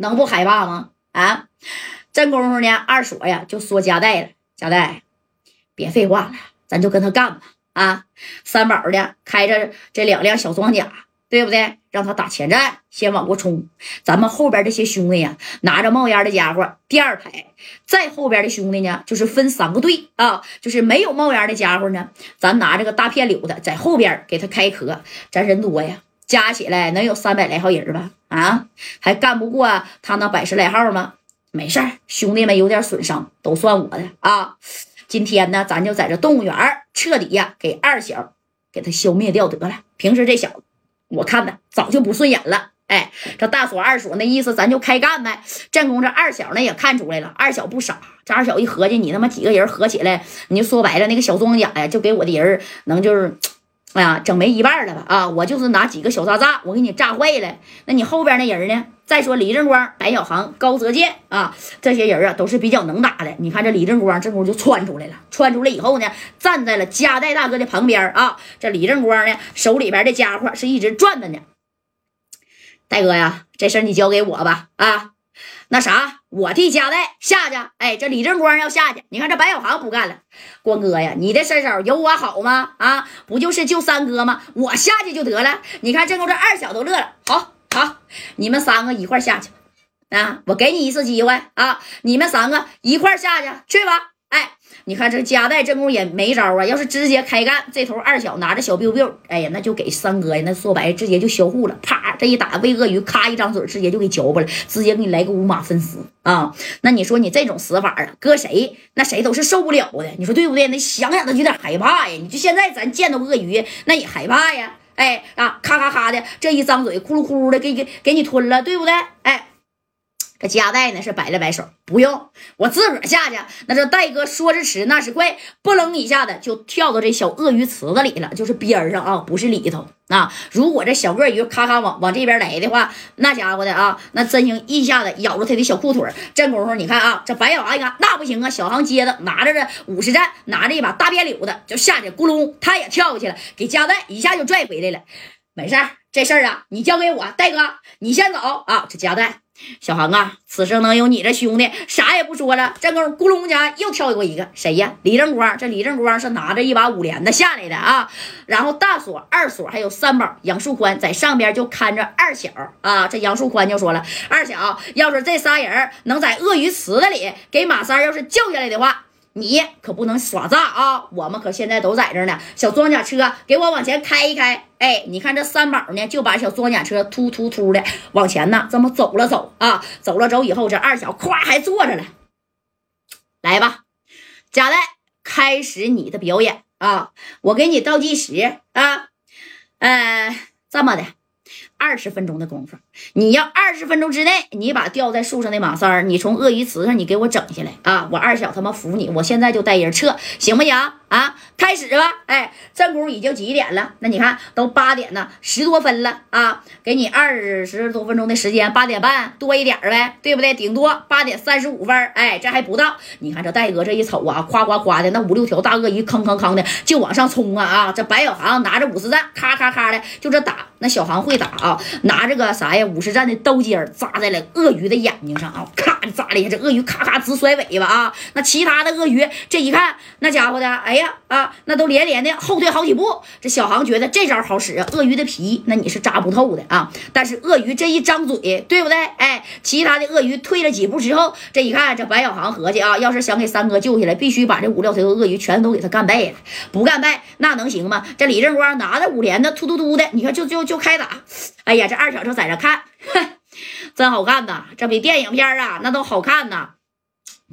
能不害怕吗？啊！这功夫呢，二锁呀就说夹带了，夹带，别废话了，咱就跟他干吧！啊，三宝呢开着这两辆小装甲，对不对？让他打前站，先往过冲。咱们后边这些兄弟呀，拿着冒烟的家伙，第二排，再后边的兄弟呢，就是分三个队啊，就是没有冒烟的家伙呢，咱拿这个大片柳的在后边给他开壳。咱人多呀，加起来能有三百来号人吧？啊，还干不过他那百十来号吗？没事儿，兄弟们有点损伤都算我的啊！今天呢，咱就在这动物园彻底呀给二小给他消灭掉得了。平时这小子，我看呢早就不顺眼了。哎，这大锁二锁那意思，咱就开干呗。正宫这二小呢也看出来了，二小不傻。这二小一合计，你他妈几个人合起来，你就说白了，那个小装甲呀，就给我的人能就是。哎呀，整没一半了吧？啊，我就是拿几个小炸炸，我给你炸坏了。那你后边那人呢？再说李正光、白小航、高泽健啊，这些人啊都是比较能打的。你看这李正光这功夫就窜出来了，窜出来以后呢，站在了加代大哥的旁边啊。这李正光呢手里边的家伙是一直转着呢。大哥呀，这事你交给我吧。啊。那啥，我替加代下去。哎，这李正光要下去，你看这白小航不干了。光哥呀，你的身手有我好吗？啊，不就是救三哥吗？我下去就得了。你看这都这二小都乐了。好好，你们三个一块下去啊！我给你一次机会啊！你们三个一块下去，去吧。哎。你看这加代这功夫也没招啊！要是直接开干，这头二小拿着小 biu biu，哎呀，那就给三哥呀！那说白了，直接就销户了。啪，这一打喂鳄鱼，咔一张嘴，直接就给嚼巴了，直接给你来个五马分尸啊！那你说你这种死法啊，搁谁那谁都是受不了的，你说对不对？那想想都有点害怕呀！你就现在咱见到鳄鱼，那也害怕呀！哎啊，咔咔咔的，这一张嘴，咕噜咕噜的给给给你吞了，对不对？哎。这加代呢是摆了摆手，不用我自个儿下去。那这戴哥说时迟，那时快，不楞一下子就跳到这小鳄鱼池子里了，就是边上啊，不是里头啊。如果这小鳄鱼咔咔往往这边来的话，那家伙的啊，那真行，一下子咬住他的小裤腿。这功夫你看啊，这白小航一看那不行啊，小航接着拿着这五十战，拿着一把大便柳子就下去，咕隆，他也跳过去了，给加代一下就拽回来了。没事儿，这事儿啊，你交给我，戴哥，你先走啊。这加代。小航啊，此生能有你这兄弟，啥也不说了。这功，咕隆家又跳过一个，谁呀？李正光。这李正光是拿着一把五连的下来的啊。然后大锁、二锁还有三宝杨树宽在上边就看着二小啊。这杨树宽就说了：“二小，要是这仨人能在鳄鱼池子里给马三要是救下来的话。”你可不能耍诈啊！我们可现在都在这呢。小装甲车，给我往前开一开。哎，你看这三宝呢，就把小装甲车突突突的往前呢，这么走了走啊，走了走以后，这二小咵还坐着了。来吧，贾代，开始你的表演啊！我给你倒计时啊，嗯，这么的。二十分钟的功夫，你要二十分钟之内，你把吊在树上的马三儿，你从鳄鱼池上你给我整下来啊！我二小他妈服你，我现在就带人撤，行不行啊？开始吧！哎，正宫已经几点了？那你看都八点呢，十多分了啊！给你二十多分钟的时间，八点半多一点呗，对不对？顶多八点三十五分，哎，这还不到。你看这戴哥这一瞅啊，夸夸夸的那五六条大鳄鱼，吭吭吭的就往上冲啊啊！这白小航拿着五十弹，咔咔咔的就这打，那小航会打啊。拿着个啥呀？五十战的刀尖扎在了鳄鱼的眼睛上啊！咔扎了一下，这鳄鱼咔咔直甩尾巴啊！那其他的鳄鱼这一看，那家伙的，哎啊，那都连连的后退好几步。这小航觉得这招好使！鳄鱼的皮那你是扎不透的啊！但是鳄鱼这一张嘴，对不对？哎，其他的鳄鱼退了几步之后，这一看，这白小航合计啊，要是想给三哥救下来，必须把这五六条鳄鱼全都给他干败了。不干败那能行吗？这李正光拿着五连的，突突突的，你看就就就开打。哎呀，这二小就在这看，真好看呐！这比电影片啊，那都好看呐。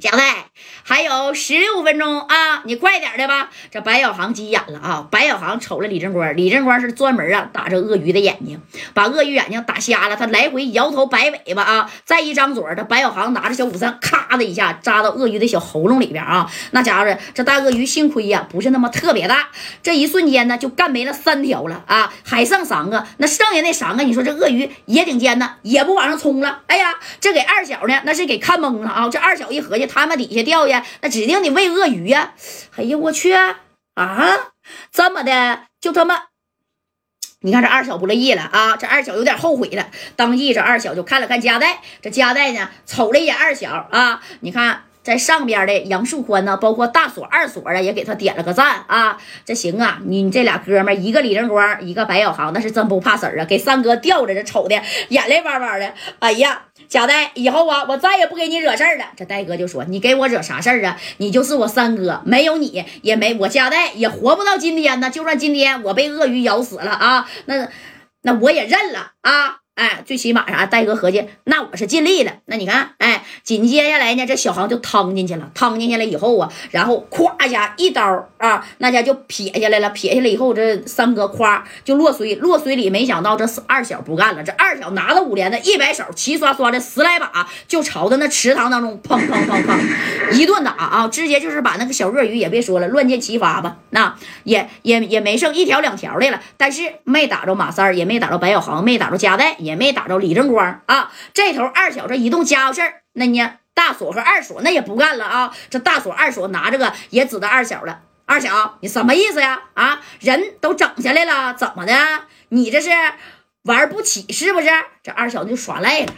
贾代，还有十六分钟啊，你快点的吧。这白小航急眼了啊！白小航瞅了李正光，李正光是专门啊打这鳄鱼的眼睛，把鳄鱼眼睛打瞎了。他来回摇头摆尾巴啊，再一张嘴，这白小航拿着小五三，咔的一下扎到鳄鱼的小喉咙里边啊。那家伙这大鳄鱼幸亏呀不是那么特别大，这一瞬间呢就干没了三条了啊，还剩三个。那剩下那三个，你说这鳄鱼也顶尖呢，也不往上冲了。哎呀，这给二小呢那是给看懵了啊！这二小一合计。他们底下钓呀，那指定得喂鳄鱼呀！哎呀，我去啊！这么的，就这么你看这二小不乐意了啊，这二小有点后悔了。当即这二小就看了看夹带，这夹带呢瞅了一眼二小啊，你看。在上边的杨树宽呢，包括大锁、二锁啊，也给他点了个赞啊。这行啊，你这俩哥们，一个李正光，一个白小航，那是真不怕死啊，给三哥吊着，这瞅的眼泪汪汪的。哎呀，贾代，以后啊，我再也不给你惹事儿了。这戴哥就说：“你给我惹啥事儿啊？你就是我三哥，没有你也没我贾代也活不到今天呢。就算今天我被鳄鱼咬死了啊，那那我也认了啊。”哎，最起码啥？戴哥合计，那我是尽力了。那你看，哎，紧接下来呢，这小航就趟进去了。趟进去了以后啊，然后咵一下一刀啊，那家就撇下来了。撇下来以后，这三哥咵就落水，落水里没想到这二小不干了。这二小拿着五连的一摆手，齐刷刷的十来把就朝着那池塘当中砰砰砰砰一顿打啊，直接就是把那个小鳄鱼也别说了，乱箭齐发吧，那也也也没剩一条两条的了。但是没打着马三儿，也没打着白小航，没打着夹带。也没打着李正光啊！这头二小这一动家伙事儿，那呢大锁和二锁那也不干了啊！这大锁二锁拿着个也指着二小了。二小，你什么意思呀？啊，人都整下来了，怎么的？你这是玩不起是不是？这二小就耍赖了！